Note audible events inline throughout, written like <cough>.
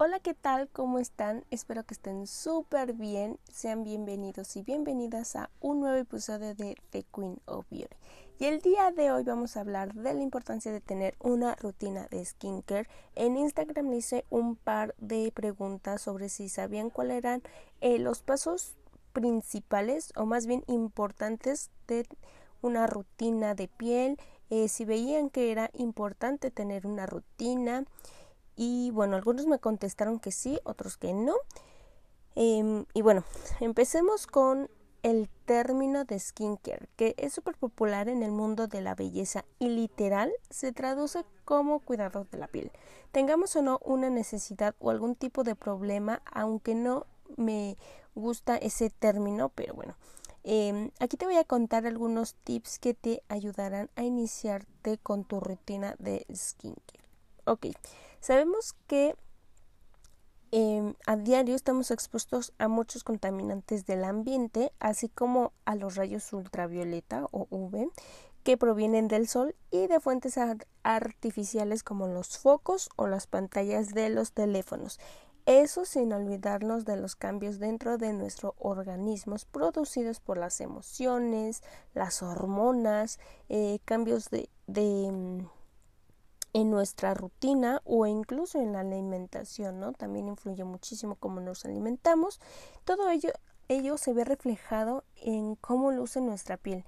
Hola, ¿qué tal? ¿Cómo están? Espero que estén súper bien. Sean bienvenidos y bienvenidas a un nuevo episodio de The Queen of Beauty. Y el día de hoy vamos a hablar de la importancia de tener una rutina de skincare. En Instagram hice un par de preguntas sobre si sabían cuáles eran eh, los pasos principales o más bien importantes de una rutina de piel, eh, si veían que era importante tener una rutina y bueno, algunos me contestaron que sí, otros que no. Em, y bueno, <laughs> empecemos con el término de skincare, que es súper popular en el mundo de la belleza y literal se traduce como cuidado de la piel. Tengamos o no una necesidad o algún tipo de problema, aunque no me gusta ese término, pero bueno. Em, aquí te voy a contar algunos tips que te ayudarán a iniciarte con tu rutina de skincare. Ok, Sabemos que em, a diario estamos expuestos a muchos contaminantes del ambiente, así como a los rayos ultravioleta o UV que provienen del sol y de fuentes artificiales como los focos o las pantallas de los teléfonos. Eso sin olvidarnos de los cambios dentro de nuestro organismo producidos por las emociones, las hormonas, eh, cambios de, mm, en nuestra rutina o incluso en la alimentación, ¿no? También influye muchísimo cómo nos alimentamos. Todo ello, ello se ve reflejado en cómo luce nuestra piel.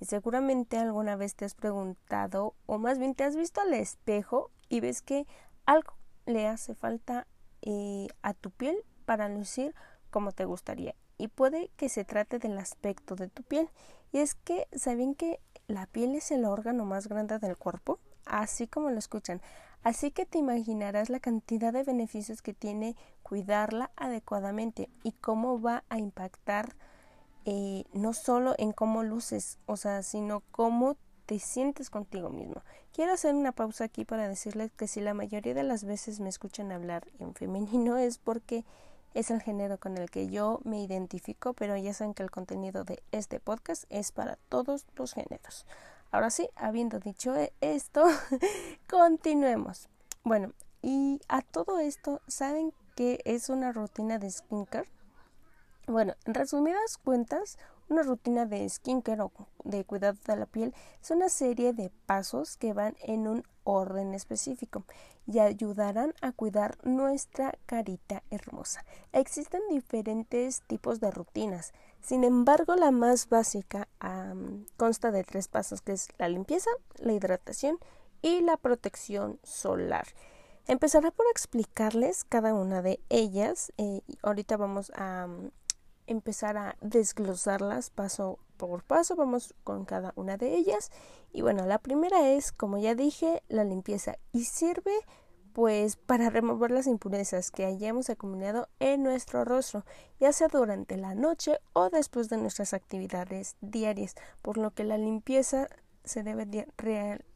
Y seguramente alguna vez te has preguntado, o más bien te has visto al espejo y ves que algo le hace falta eh, a tu piel para lucir como te gustaría. Y puede que se trate del aspecto de tu piel. Y es que, ¿saben que la piel es el órgano más grande del cuerpo? Así como lo escuchan. Así que te imaginarás la cantidad de beneficios que tiene cuidarla adecuadamente y cómo va a impactar eh, no solo en cómo luces, o sea, sino cómo te sientes contigo mismo. Quiero hacer una pausa aquí para decirles que si la mayoría de las veces me escuchan hablar en femenino <laughs> es porque es el género con el que yo me identifico, pero ya saben que el contenido de este podcast es para todos los géneros. Ahora sí, habiendo dicho esto, <laughs> continuemos. Bueno, y a todo esto, ¿saben qué es una rutina de skincare? Bueno, en resumidas cuentas, una rutina de skincare o de cuidado de la piel es una serie de pasos que van en un orden específico y ayudarán a cuidar nuestra carita hermosa. Existen diferentes tipos de rutinas, sin embargo, la más básica consta de tres pasos, que es la limpieza, la hidratación y la protección solar. Empezaré por explicarles cada una de ellas. Eh, ahorita vamos a empezar a desglosarlas paso por paso. Vamos con cada una de ellas. Y bueno, la primera es, como ya dije, la limpieza y sirve pues para remover las impurezas que hayamos acumulado en nuestro rostro, ya sea durante la noche o después de nuestras actividades diarias, por lo que la limpieza se debe de,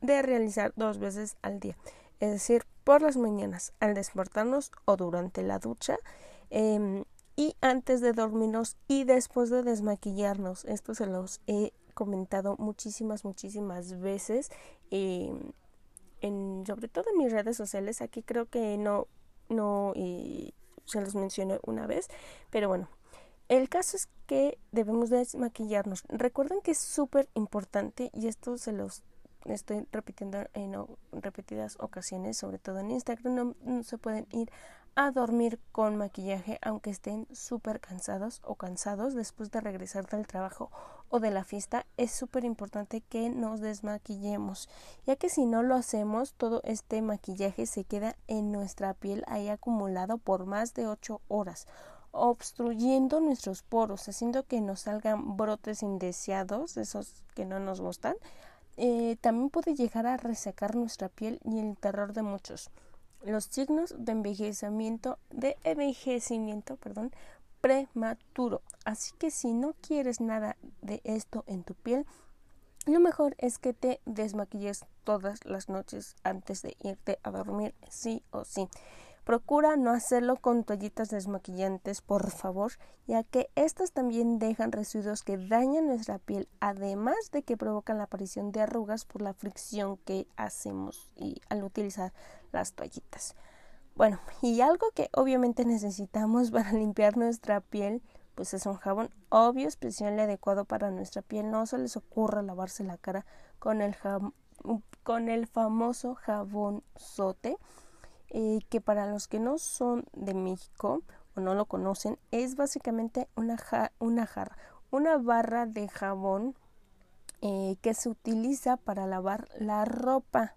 realizar dos veces al día, es decir, por las mañanas al despertarnos o durante la ducha em, y antes de dormirnos y después de desmaquillarnos. Esto se los he comentado muchísimas, muchísimas veces. Em, en, sobre todo en mis redes sociales, aquí creo que no, no y se los mencioné una vez, pero bueno, el caso es que debemos desmaquillarnos. Recuerden que es súper importante y esto se los estoy repitiendo en repetidas ocasiones, sobre todo en Instagram, no se pueden ir a dormir con maquillaje aunque estén súper cansados o cansados después de regresar del trabajo o de la fiesta es súper importante que nos desmaquillemos ya que si no lo hacemos todo este maquillaje se queda en nuestra piel ahí acumulado por más de 8 horas obstruyendo nuestros poros haciendo que nos salgan brotes indeseados esos que no nos gustan eh, también puede llegar a resecar nuestra piel y el terror de muchos. Los signos de envejecimiento, de envejecimiento, perdón, prematuro. Así que si no quieres nada de esto en tu piel, lo mejor es que te desmaquilles todas las noches antes de irte a dormir, sí o sí. Procura no hacerlo con toallitas desmaquillantes, por favor, ya que estas también dejan residuos que dañan nuestra piel, además de que provocan la aparición de arrugas por la fricción que hacemos y al utilizar las toallitas. Bueno, y algo que obviamente necesitamos <laughs> para limpiar nuestra piel, pues es un jabón obvio, especial y adecuado para nuestra piel. No se les ocurra lavarse la cara con el, con el famoso jabón sote, eh, que para los que no son de México o no lo conocen, es básicamente una, una jarra, una barra de jabón eh, que se utiliza para lavar la ropa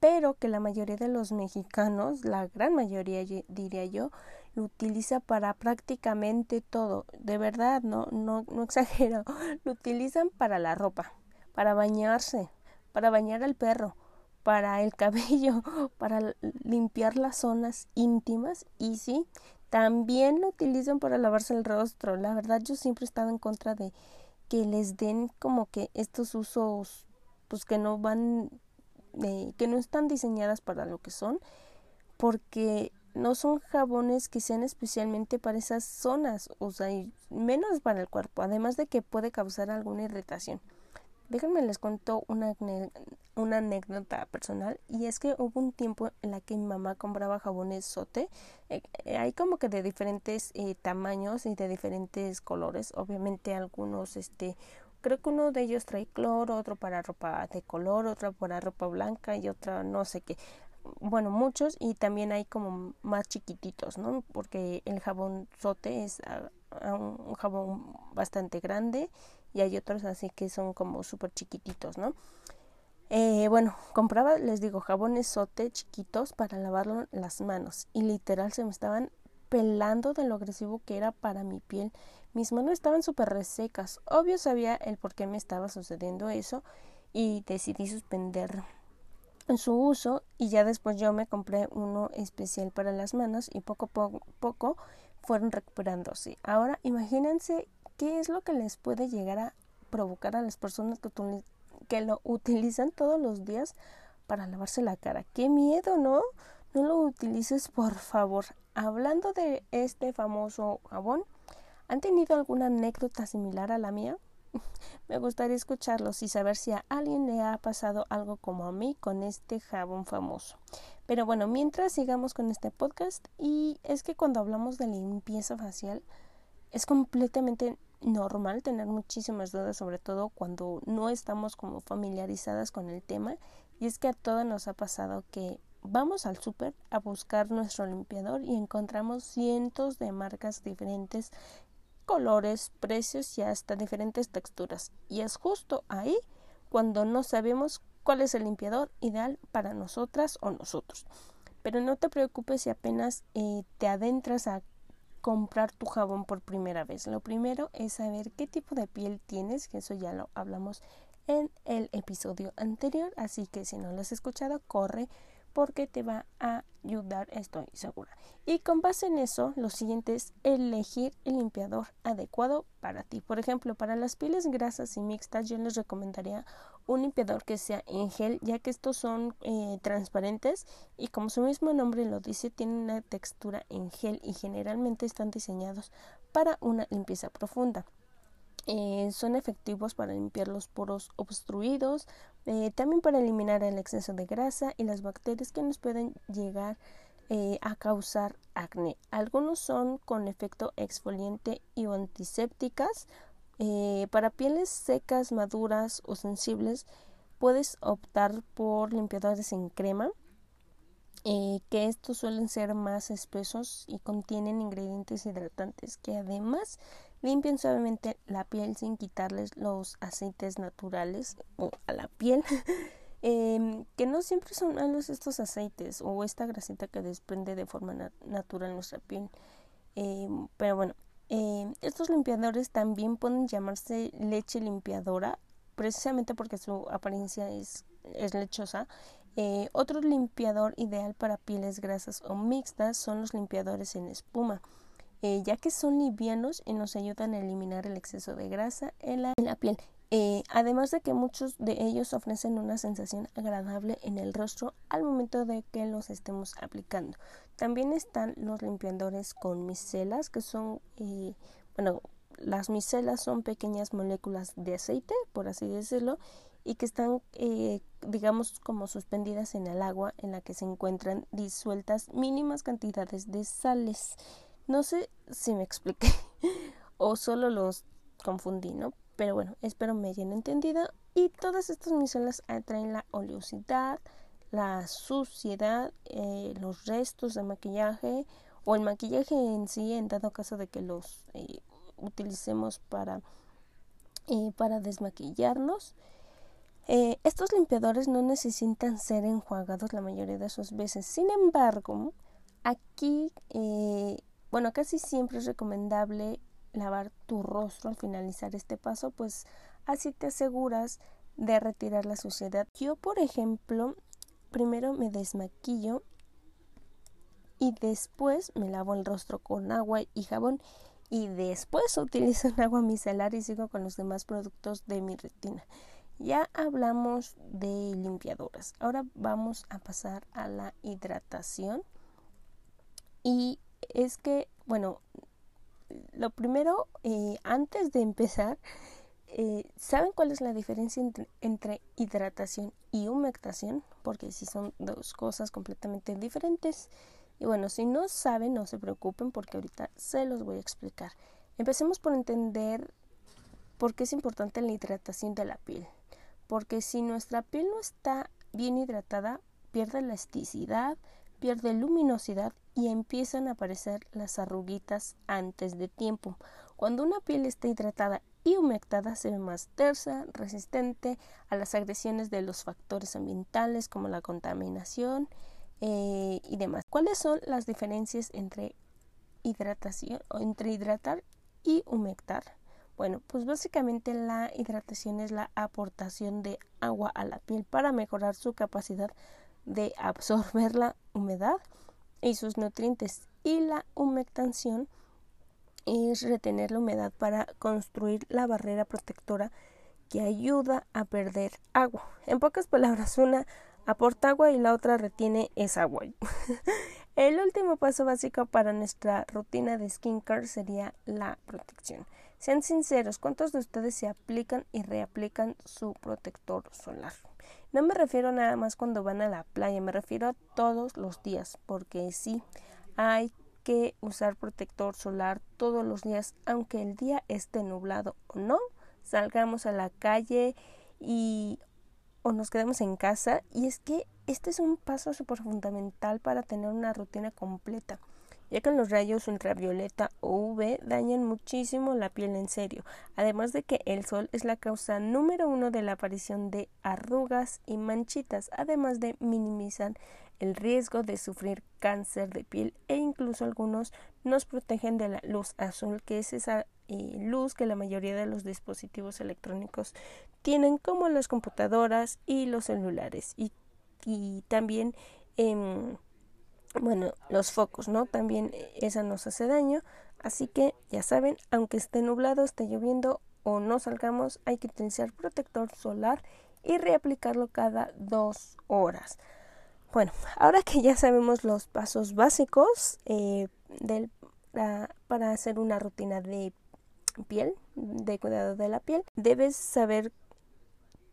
pero que la mayoría de los mexicanos, la gran mayoría diría yo, lo utiliza para prácticamente todo. De verdad, no, no, no <laughs> exagero, lo utilizan para la ropa, para bañarse, para bañar al perro, para el <laughs> cabello, para limpiar las zonas íntimas y sí, también lo utilizan para lavarse el rostro. La verdad yo siempre he estado en contra de que les den como que estos usos pues que no van que no están diseñadas para lo que son, porque no son jabones que sean especialmente para esas zonas, o sea, menos para el cuerpo, además de que puede causar alguna irritación. Déjenme les cuento una, una anécdota personal y es que hubo un tiempo en la que mi mamá compraba jabones sote. Eh, eh, hay como que de diferentes eh, tamaños y de diferentes colores. Obviamente algunos este creo que uno de ellos trae cloro, otro para ropa de color, otro para ropa blanca y otra no sé qué. Bueno, muchos y también hay como más chiquititos, ¿no? Porque el jabón sote es un jabón bastante grande y hay otros así que son como súper chiquititos, ¿no? Eh, bueno, compraba, les digo, jabones sote chiquitos para lavar las manos y literal se me estaban pelando de lo agresivo que era para mi piel mis manos estaban súper resecas. Obvio sabía el por qué me estaba sucediendo eso y decidí suspender su uso y ya después yo me compré uno especial para las manos y poco a poco, fueron recuperándose. Ahora imagínense qué es lo que les puede llegar a provocar a las personas que lo utilizan todos los días para lavarse la cara. Qué miedo, ¿no? No lo utilices, por favor. Hablando de este famoso jabón, ¿Han tenido alguna anécdota similar a la mía? <laughs> Me gustaría escucharlos y saber si a alguien le ha pasado algo como a mí con este jabón famoso. Pero bueno, mientras sigamos con este podcast, y es que cuando hablamos de limpieza facial, es completamente normal tener muchísimas dudas, sobre todo cuando no estamos como familiarizadas con el tema. Y es que a todos nos ha pasado que vamos al súper a buscar nuestro limpiador y encontramos cientos de marcas diferentes colores, precios y hasta diferentes texturas. Y es justo ahí cuando no sabemos cuál es el limpiador ideal para nosotras o nosotros. Pero no te preocupes si apenas eh, te adentras a comprar tu jabón por primera vez. Lo primero es saber qué tipo de piel tienes, que eso ya lo hablamos en el episodio anterior, así que si no lo has escuchado, corre porque te va a ayudar, estoy segura. Y con base en eso, lo siguiente es elegir el limpiador adecuado para ti. Por ejemplo, para las pieles grasas y mixtas, yo les recomendaría un limpiador que sea en gel, ya que estos son eh, transparentes y como su mismo nombre lo dice, tienen una textura en gel y generalmente están diseñados para una limpieza profunda. Eh, son efectivos para limpiar los poros obstruidos, eh, también para eliminar el exceso de grasa y las bacterias que nos pueden llegar eh, a causar acné. Algunos son con efecto exfoliante y antisépticas. para pieles secas, maduras o sensibles, puedes optar por limpiadores en crema que estos suelen ser más espesos y contienen ingredientes hidratantes que además limpian suavemente la piel sin quitarles los aceites naturales o a la piel. <laughs> Em, que no siempre son malos estos aceites o esta grasita que desprende de forma natural nuestra piel. Em, pero bueno em, estos limpiadores también pueden llamarse leche limpiadora precisamente porque su apariencia es, es lechosa. Eh, otro limpiador ideal para pieles grasas o mixtas son los limpiadores en espuma, eh, ya que son livianos y nos ayudan a eliminar el exceso de grasa en la, piel. Eh, además de que muchos de ellos ofrecen una sensación agradable en el rostro al momento de que los estemos aplicando. También están los limpiadores con micelas, que son, bueno, las micelas son pequeñas moléculas de aceite, por así decirlo, y que están digamos como suspendidas en el agua en la que se encuentran disueltas mínimas cantidades de sales. No sé si me expliqué <laughs> o solo los confundí, ¿no? Pero bueno, espero me hayan entendido. Y todas estas micelas atraen la oleosidad, la suciedad, eh, los restos de maquillaje o el maquillaje en sí, en dado caso de que los eh, utilicemos para, eh, para desmaquillarnos. estos limpiadores no necesitan ser enjuagados la mayoría de sus veces. Sin embargo, aquí, bueno, casi siempre es recomendable lavar tu rostro al finalizar este paso, pues así te aseguras de retirar la suciedad. Yo, por ejemplo, primero me desmaquillo y después me lavo el rostro con agua y jabón y después utilizo un agua micelar y sigo con los demás productos de mi rutina. Ya hablamos de limpiadoras. Ahora vamos a pasar a la hidratación. Y es que, bueno, lo primero, eh, antes de empezar, eh, ¿Saben cuál es la diferencia entre, hidratación y humectación? Porque si son dos cosas completamente diferentes. Y bueno, si no saben, no se preocupen porque ahorita se los voy a explicar. Empecemos por entender por qué es importante la hidratación de la piel. Porque si nuestra piel no está bien hidratada, pierde elasticidad, pierde luminosidad y empiezan a aparecer las arruguitas antes de tiempo. Cuando una piel está hidratada y humectada se ve más tersa, resistente a las agresiones de los factores ambientales como la contaminación eh, y demás. ¿Cuáles son las diferencias entre hidratación o entre hidratar y humectar? Bueno, pues básicamente la hidratación es la aportación de agua a la piel para mejorar su capacidad de absorber la humedad y sus nutrientes y la humectación es retener la humedad para construir la barrera protectora que ayuda a perder agua. En pocas palabras, una aporta agua y la otra retiene esa agua. <laughs> El último paso básico para nuestra rutina de skincare sería la protección. Sean sinceros, ¿cuántos de ustedes se aplican y reaplican su protector solar? No me refiero nada más cuando van a la playa, me refiero a todos los días, porque sí, hay que usar protector solar todos los días, aunque el día esté nublado o no, salgamos a la calle y o nos quedemos en casa y es que este es un paso súper fundamental para tener una rutina completa ya que los rayos ultravioleta o UV dañan muchísimo la piel en serio, además de que el sol es la causa número uno de la aparición de arrugas y manchitas, además de minimizar el riesgo de sufrir cáncer de piel e incluso algunos nos protegen de la luz azul, que es esa eh, luz que la mayoría de los dispositivos electrónicos tienen como las computadoras y los celulares. Y, también em, bueno, los focos, ¿no? También esa nos hace daño. Así que ya saben, aunque esté nublado, esté lloviendo o no salgamos, hay que utilizar protector solar y reaplicarlo cada dos horas. Bueno, ahora que ya sabemos los pasos básicos eh, del, para hacer una rutina de piel, de cuidado de la piel, debes saber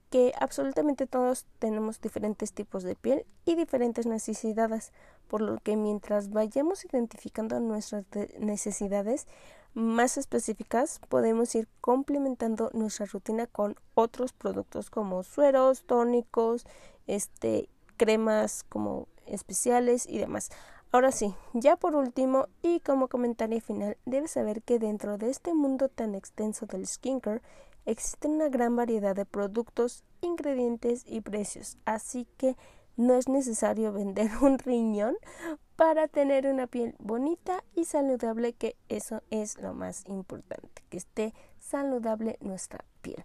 que absolutamente todos tenemos diferentes tipos de piel y diferentes necesidades, por lo que mientras vayamos identificando nuestras necesidades más específicas, podemos ir complementando nuestra rutina con otros productos como sueros, tónicos, este, cremas como especiales y demás. Ahora sí, ya por último y como comentario final, debes saber que dentro de este mundo tan extenso del skincare existe una gran variedad de productos, ingredientes y precios, así que no es necesario <laughs> vender un riñón para tener una piel bonita y saludable, que eso es lo más importante, que esté saludable nuestra piel.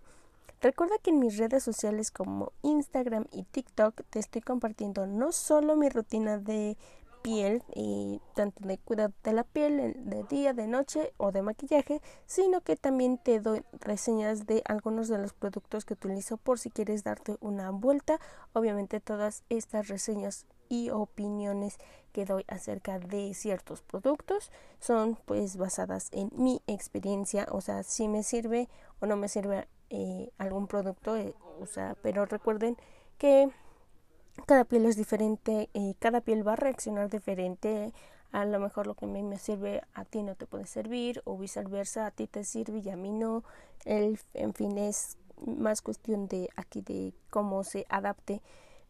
Recuerda que en mis redes sociales como Instagram y TikTok te estoy compartiendo no solo mi rutina de piel y tanto de cuidado de la piel de día, de noche o de maquillaje, sino que también te doy reseñas de algunos de los productos que utilizo por si quieres darte una vuelta. Obviamente todas estas reseñas y opiniones que doy acerca de ciertos productos son pues basadas en mi experiencia, o sea, si me sirve o no me sirve eh, algún producto, eh, o sea, pero recuerden que cada piel es diferente, y cada piel va a reaccionar diferente. A lo mejor lo que a mí me sirve a ti no te puede servir o viceversa, a ti te sirve y a mí no. El, en fin, es más cuestión de aquí de cómo se adapte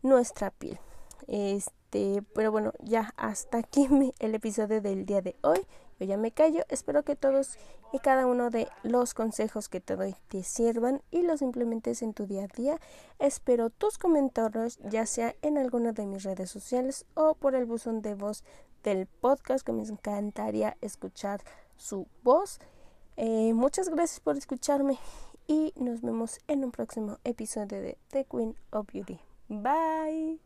nuestra piel. Este, pero bueno, ya hasta aquí <laughs> el episodio del día de hoy. Ya me callo. Espero que todos y cada uno de los consejos que te doy te sirvan y los implementes en tu día a día. Espero tus comentarios, ya sea en alguna de mis redes sociales o por el buzón de voz del podcast, que me encantaría escuchar su voz. Eh, muchas gracias por escucharme y nos vemos en un próximo episodio de The Queen of Beauty. Bye.